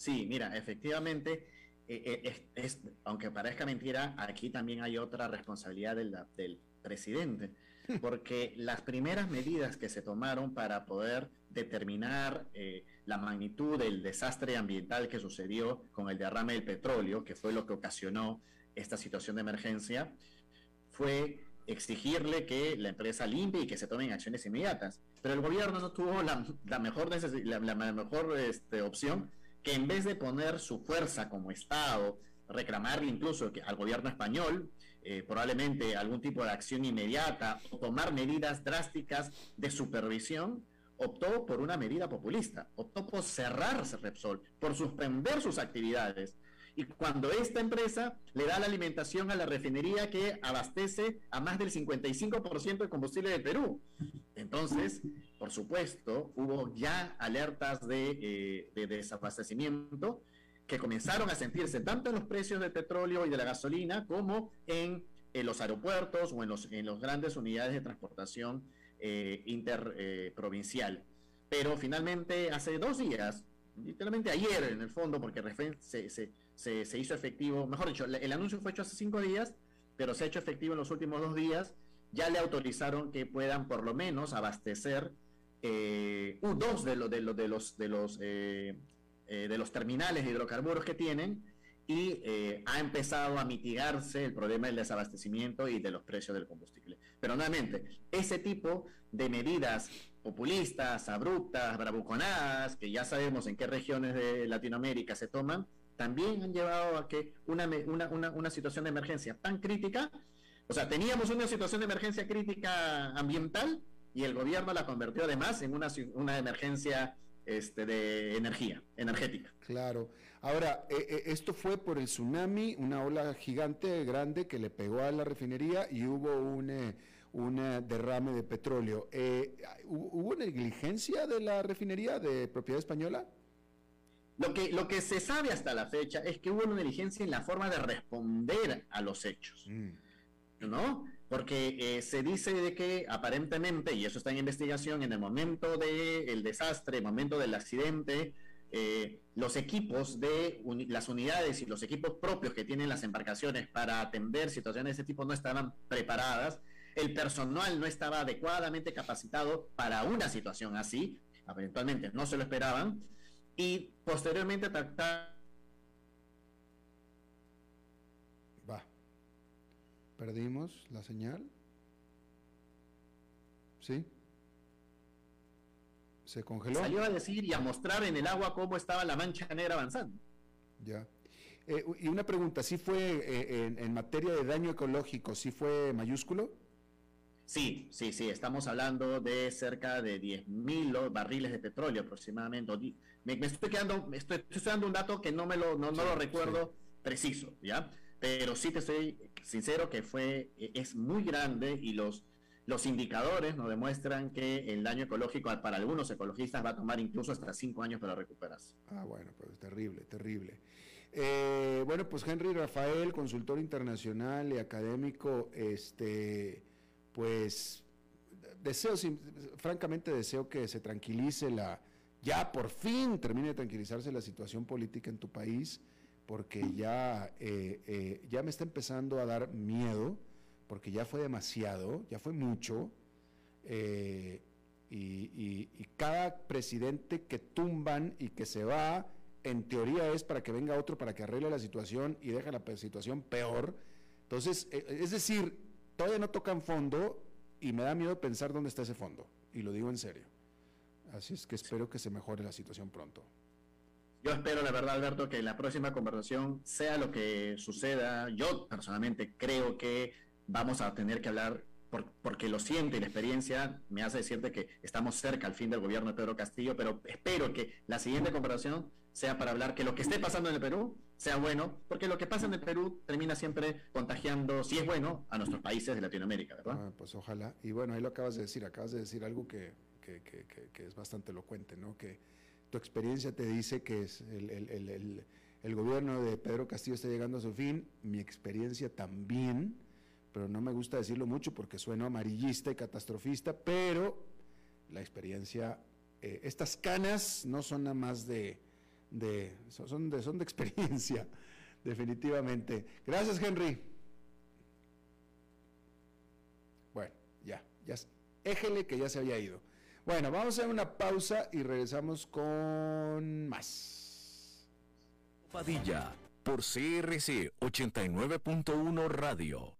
Sí, mira, efectivamente, eh, eh, es, aunque parezca mentira, aquí también hay otra responsabilidad del, del presidente, porque las primeras medidas que se tomaron para poder determinar eh, la magnitud del desastre ambiental que sucedió con el derrame del petróleo, que fue lo que ocasionó esta situación de emergencia, fue exigirle que la empresa limpie y que se tomen acciones inmediatas. Pero el gobierno no tuvo la, mejor, la, mejor este, opción que en vez de poner su fuerza como Estado, reclamarle incluso al gobierno español eh, probablemente algún tipo de acción inmediata o tomar medidas drásticas de supervisión, optó por una medida populista, optó por cerrarse Repsol, por suspender sus actividades y cuando esta empresa le da la alimentación a la refinería que abastece a más del 55% de combustible de Perú. Entonces, por supuesto, hubo ya alertas de, eh, desabastecimiento que comenzaron a sentirse tanto en los precios del petróleo y de la gasolina como en, los aeropuertos o en los, en los grandes unidades de transportación eh, interprovincial. Eh, Pero finalmente, hace dos días, literalmente ayer en el fondo, porque se, se, se, hizo efectivo, mejor dicho, el anuncio fue hecho hace cinco días, pero se ha hecho efectivo en los últimos dos días. Ya le autorizaron que puedan por lo menos abastecer eh, dos de, de, de los de los eh, eh, de los terminales de hidrocarburos que tienen y ha empezado a mitigarse el problema del desabastecimiento y de los precios del combustible. Pero nuevamente, ese tipo de medidas populistas, abruptas, bravuconadas, que ya sabemos en qué regiones de Latinoamérica se toman, también han llevado a que una, una, una, situación de emergencia tan crítica, o sea, teníamos una situación de emergencia crítica ambiental y el gobierno la convirtió además en una, una emergencia este, de energía, energética. Claro. Ahora, eh, eh, esto fue por el tsunami, una ola gigante, grande, que le pegó a la refinería y hubo un, eh, un derrame de petróleo. ¿Hubo negligencia de la refinería de propiedad española? Lo que, lo que se sabe hasta la fecha es que hubo una negligencia en la forma de responder a los hechos. Mm. ¿No? porque eh, se dice de que aparentemente, y eso está en investigación, en el momento del desastre, el momento del accidente, eh, los equipos de las unidades y los equipos propios que tienen las embarcaciones para atender situaciones de ese tipo no estaban preparadas, el personal no estaba adecuadamente capacitado para una situación así, eventualmente no se lo esperaban, y posteriormente Perdimos la señal. ¿Sí? ¿Se congeló? Salió a decir y a mostrar en el agua cómo estaba la mancha negra avanzando. Ya. Eh, y una pregunta, ¿sí fue eh, en, materia de daño ecológico, sí fue mayúsculo? Sí, sí, sí, estamos hablando de cerca de 10.000 barriles de petróleo aproximadamente. Me, estoy quedando, estoy, dando un dato que no me lo, no, lo recuerdo preciso, ¿ya? Pero sí te estoy sincero que fue, e, es muy grande y los, los indicadores nos demuestran que el daño ecológico para algunos ecologistas va a tomar incluso hasta cinco años para recuperarse. Ah, bueno, pues terrible, terrible. Eh, bueno, pues Henry Rafael, consultor internacional y académico, este, pues deseo, francamente deseo que se tranquilice la, ya por fin termine de tranquilizarse la situación política en tu país porque ya, eh, eh, ya me está empezando a dar miedo, porque ya fue demasiado, ya fue mucho, eh, y, cada presidente que tumban y que se va, en teoría es para que venga otro para que arregle la situación y deje la situación peor. Entonces, es decir, todavía no tocan fondo y me da miedo pensar dónde está ese fondo, y lo digo en serio. Así es que espero que se mejore la situación pronto. Yo espero, la verdad, Alberto, que la próxima conversación, sea lo que suceda, yo personalmente creo que vamos a tener que hablar, porque lo siento y la experiencia me hace decirte que estamos cerca al fin del gobierno de Pedro Castillo, pero espero que la siguiente conversación sea para hablar que lo que esté pasando en el Perú sea bueno, porque lo que pasa en el Perú termina siempre contagiando, si es bueno, a nuestros países de Latinoamérica, ¿verdad? Ah, pues ojalá. Y bueno, ahí lo acabas de decir, acabas de decir algo que, que, que, que es bastante elocuente, ¿no? Que tu experiencia te dice que es el, gobierno de Pedro Castillo está llegando a su fin, mi experiencia también, pero no me gusta decirlo mucho porque sueno amarillista y catastrofista, pero la experiencia, eh, estas canas no son nada más de, de, son, de, son de experiencia, definitivamente. Gracias, Henry. Bueno, ya, ya, éjele que ya se había ido. Bueno, vamos a una pausa y regresamos con más. Padilla, por CRC 89.1 Radio.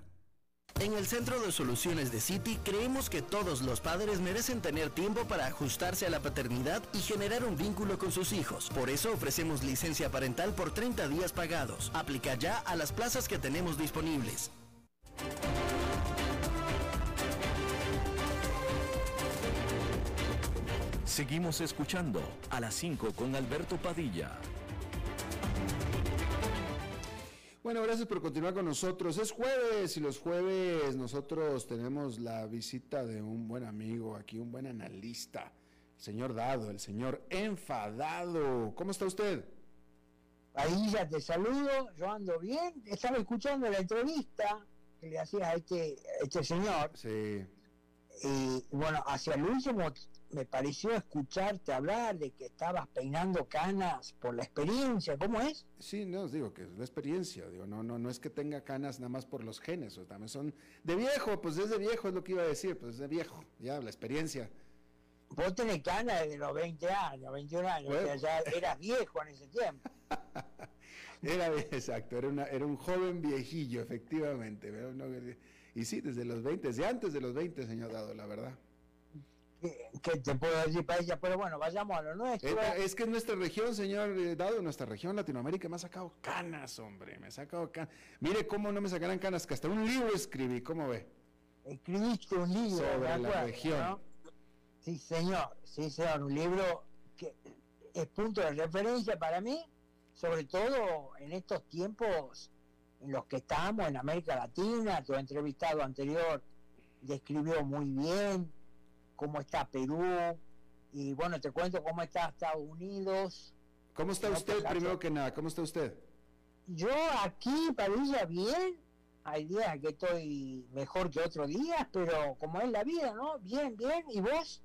En el Centro de Soluciones de City creemos que todos los padres merecen tener tiempo para ajustarse a la paternidad y generar un vínculo con sus hijos. Por eso ofrecemos licencia parental por 30 días pagados. Aplica ya a las plazas que tenemos disponibles. Seguimos escuchando a las 5 con Alberto Padilla. Bueno, gracias por continuar con nosotros. Es jueves y los jueves nosotros tenemos la visita de un buen amigo aquí, un buen analista, el señor Dado, el señor enfadado. ¿Cómo está usted? Ahí ya te saludo, yo ando bien. Estaba escuchando la entrevista que le hacía a este, este señor. Sí. Y bueno, hacia el último me pareció escucharte hablar de que estabas peinando canas por la experiencia, ¿cómo es? Sí, no, digo que es la experiencia, digo, no, no, no es que tenga canas nada más por los genes, o también son de viejo, pues es de viejo, es lo que iba a decir, pues es de viejo, ya, la experiencia. Vos tenés canas desde los 20 años, 21 años, o sea, ya eras viejo en ese tiempo. Era, exacto, era, una, era un joven viejillo, efectivamente. y sí, desde los 20, desde antes de los 20, señor Dado, la verdad. ¿Qué, te puedo decir para ella? Pero bueno, vayamos a lo nuestro. Es, que es nuestra región, señor eh, Dado, nuestra región Latinoamérica me ha sacado canas, hombre, me ha sacado canas. Mire cómo no me sacarán canas, que hasta un libro escribí, ¿cómo ve? Escribiste un libro. Sobre la región. Sí, señor, sí, señor, un libro que es punto de referencia para mí, sobre todo en estos tiempos en los que estamos en América Latina, tu entrevistado anterior describió muy bien cómo está Perú, y bueno, te cuento cómo está Estados Unidos. ¿Cómo está usted, primero que nada? ¿Cómo está usted? Yo aquí, Padilla, bien. Hay días que estoy mejor que otros días, pero como es la vida, ¿no? Bien, bien. ¿Y vos?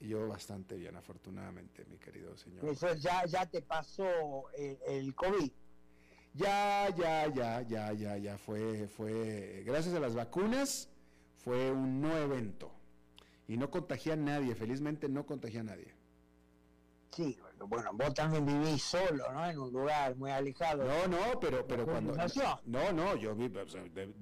Yo bastante bien, afortunadamente, mi querido señor. Eso ya, ya te pasó el, el COVID. Ya, ya, ya, ya, ya, ya. Fue, fue, gracias a las vacunas, fue un no evento y no contagia a nadie, felizmente no contagia a nadie. Sí, bueno, vos también vivís solo, ¿no? En un lugar muy alejado. No, no, pero, pero cuando... No, no, yo,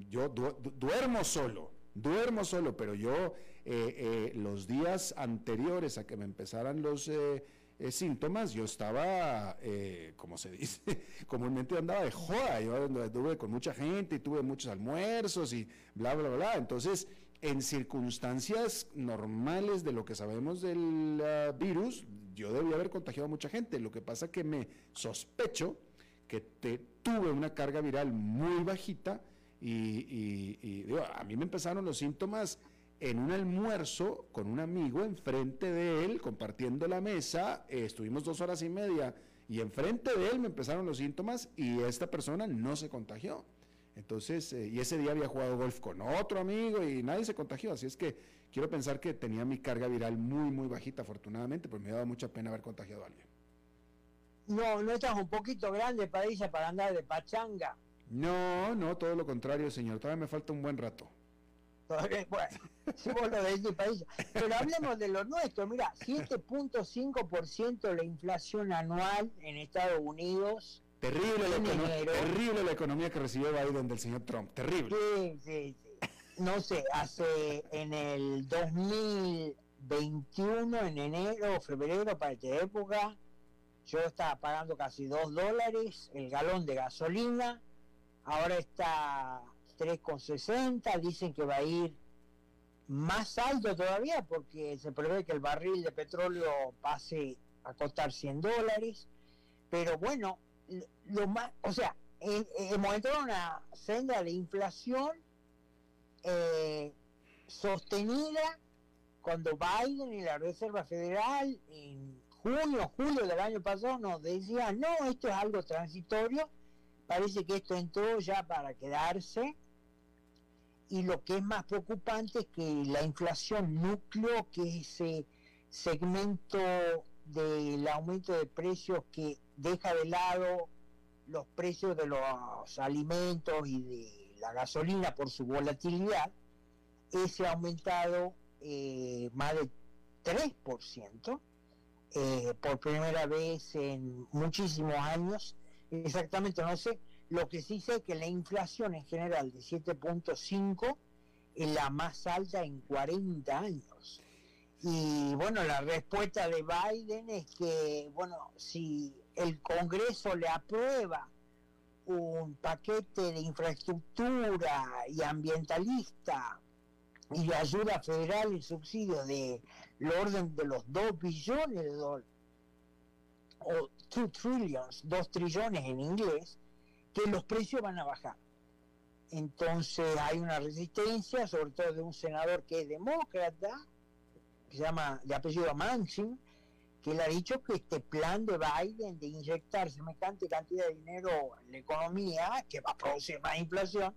yo duermo solo, duermo solo, pero yo eh, eh, los días anteriores a que me empezaran los eh, síntomas, yo estaba, como se dice, comúnmente andaba de joda, yo anduve con mucha gente y tuve muchos almuerzos y bla, bla, bla. Entonces en circunstancias normales de lo que sabemos del ah, virus, yo debía haber contagiado a mucha gente. Lo que pasa que me sospecho que te, tuve una carga viral muy bajita y, a mí me empezaron los síntomas en un almuerzo con un amigo enfrente de él, compartiendo la mesa, estuvimos dos horas y media y enfrente de él me empezaron los síntomas y esta persona no se contagió. Entonces, eh, y ese día había jugado golf con otro amigo y nadie se contagió, así es que quiero pensar que tenía mi carga viral muy, muy bajita, afortunadamente, pues me ha dado mucha pena haber contagiado a alguien. No, no estás un poquito grande para ella para andar de pachanga. No, no, todo lo contrario, señor, todavía me falta un buen rato. Todavía, bueno, si vos lo decís para ella. Pero hablemos de lo nuestro, mira, 7.5% la inflación anual en Estados Unidos Terrible la, terrible la economía que recibió Biden del señor Trump. Terrible. Sí, sí, sí. No sé, hace en el 2021, en enero o febrero, para esta época, yo estaba pagando casi 2 dólares el galón de gasolina. Ahora está 3,60. Dicen que va a ir más alto todavía porque se prevé que el barril de petróleo pase a costar 100 dólares. Pero bueno, lo más, o sea, hemos entrado en una senda de inflación eh, sostenida cuando Biden y la Reserva Federal en junio, julio del año pasado nos decían, no, esto es algo transitorio, parece que esto entró ya para quedarse. Y lo que es más preocupante es que la inflación núcleo, que es ese segmento del aumento de precios que deja de lado los precios de los alimentos y de la gasolina por su volatilidad, ese ha aumentado eh, más de 3%, eh, por primera vez en muchísimos años. Exactamente, no sé, lo que sí sé es que la inflación en general de 7.5 es la más alta en 40 años. Y bueno, la respuesta de Biden es que, bueno, si el Congreso le aprueba un paquete de infraestructura y ambientalista y de ayuda federal y subsidio de orden de los 2 billones de dólares, o 2 trillions, 2 trillones en inglés, que los precios van a bajar. Entonces hay una resistencia, sobre todo de un senador que es demócrata, que se llama de apellido Manchin, que él ha dicho que este plan de Biden de inyectar semejante cantidad de dinero en la economía, que va a producir más inflación,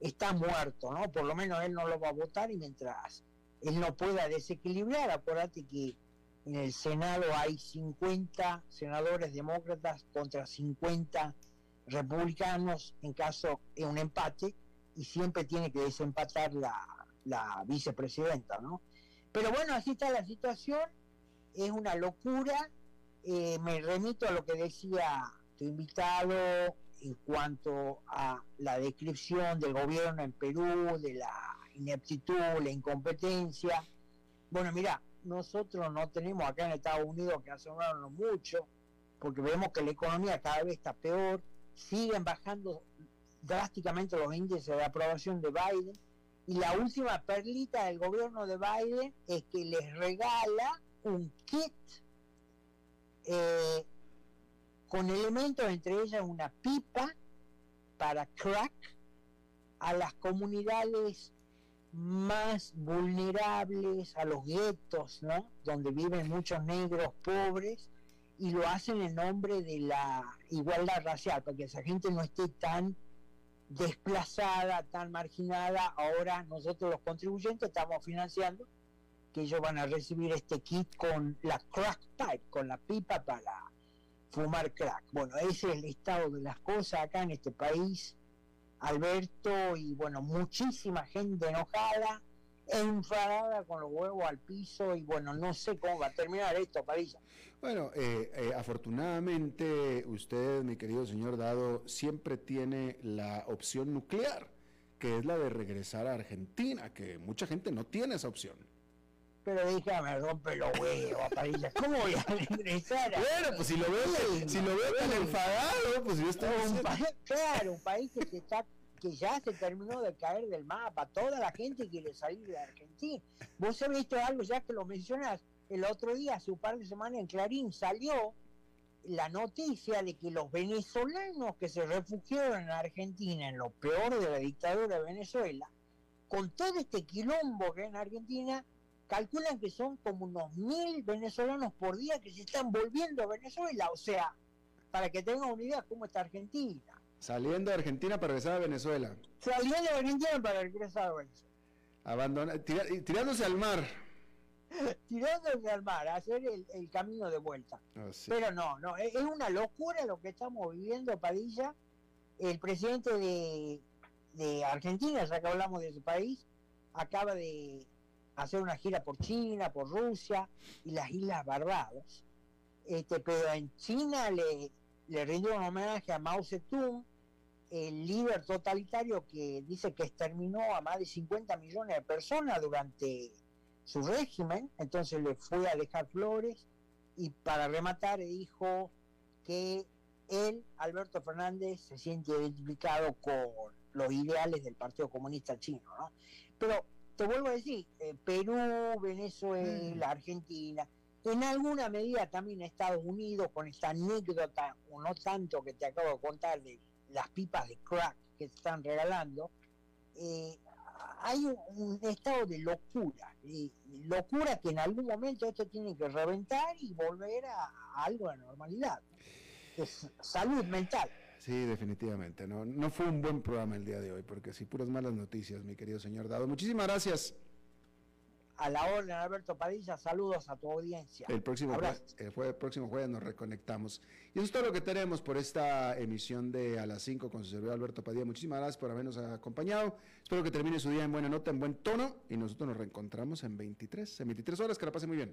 está muerto, ¿no? Por lo menos él no lo va a votar y mientras él no pueda desequilibrar, acuérdate que en el Senado hay 50 senadores demócratas contra 50 republicanos en caso de un empate y siempre tiene que desempatar la, la vicepresidenta, ¿no? Pero bueno, así está la situación, es una locura. Eh, me remito a lo que decía tu invitado en cuanto a la descripción del gobierno en Perú, de la ineptitud, la incompetencia. Bueno, mira, nosotros no tenemos acá en Estados Unidos que asombrarnos mucho, porque vemos que la economía cada vez está peor, siguen bajando drásticamente los índices de aprobación de Biden, y la última perlita del gobierno de Biden es que les regala un kit eh, con elementos, entre ellas una pipa para crack a las comunidades más vulnerables, a los guetos, ¿no? Donde viven muchos negros pobres y lo hacen en nombre de la igualdad racial, para que esa gente no esté tan desplazada, tan marginada. Ahora nosotros los contribuyentes estamos financiando que ellos van a recibir este kit con la crack pipe, con la pipa para fumar crack. Bueno, ese es el estado de las cosas acá en este país, Alberto, y bueno, muchísima gente enojada, enfadada con los huevos al piso, y bueno, no sé cómo va a terminar esto, París. Bueno, eh, eh, afortunadamente usted, mi querido señor Dado, siempre tiene la opción nuclear, que es la de regresar a Argentina, que mucha gente no tiene esa opción pero déjame rompe los huevos, Parilla. ¿Cómo voy a regresar? bueno, pues si lo veo, si lo veo tan enfadado, pues yo estoy un país, claro, un país que se está que ya se terminó de caer del mapa, toda la gente quiere salir de Argentina. Vos has visto algo ya que lo mencionas, el otro día, hace un par de semanas en Clarín salió la noticia de que los venezolanos que se refugiaron en Argentina en lo peor de la dictadura de Venezuela, con todo este quilombo que hay en Argentina, calculan que son como unos mil venezolanos por día que se están volviendo a Venezuela. O sea, para que tengan una idea cómo está Argentina. Saliendo de Argentina para regresar a Venezuela. Saliendo de Argentina para regresar a Venezuela. Abandona, tirándose al mar. tirándose al mar, hacer el, camino de vuelta. Ah, Pero no, no, es, una locura lo que estamos viviendo, Padilla. El presidente de, de Argentina, ya que hablamos de ese país, acaba de hacer una gira por China, por Rusia y las Islas Barbados. Este, pero en China le, le rindió un homenaje a Mao Zedong, el líder totalitario que dice que exterminó a más de 50 millones de personas durante su régimen, entonces le fue a dejar flores y para rematar dijo que él, Alberto Fernández, se siente identificado con los ideales del Partido Comunista Chino, ¿no? Pero te vuelvo a decir, eh, Perú, Venezuela, mm. Argentina, en alguna medida también Estados Unidos, con esta anécdota, o no tanto que te acabo de contar de las pipas de crack que se están regalando, eh, hay un, estado de locura, locura que en algún momento esto tiene que reventar y volver a, algo de normalidad. Es salud mental. Sí, definitivamente. No, no fue un buen programa el día de hoy, porque sí, puras malas noticias, mi querido señor Dado. Muchísimas gracias. A la orden, Alberto Padilla, saludos a tu audiencia. El próximo, el, próximo jueves nos reconectamos. Y eso es todo lo que tenemos por esta emisión de A las 5 con su servidor Alberto Padilla. Muchísimas gracias por habernos acompañado. Espero que termine su día en buena nota, en buen tono. Y nosotros nos reencontramos en 23, en 23 horas. Que la pase muy bien.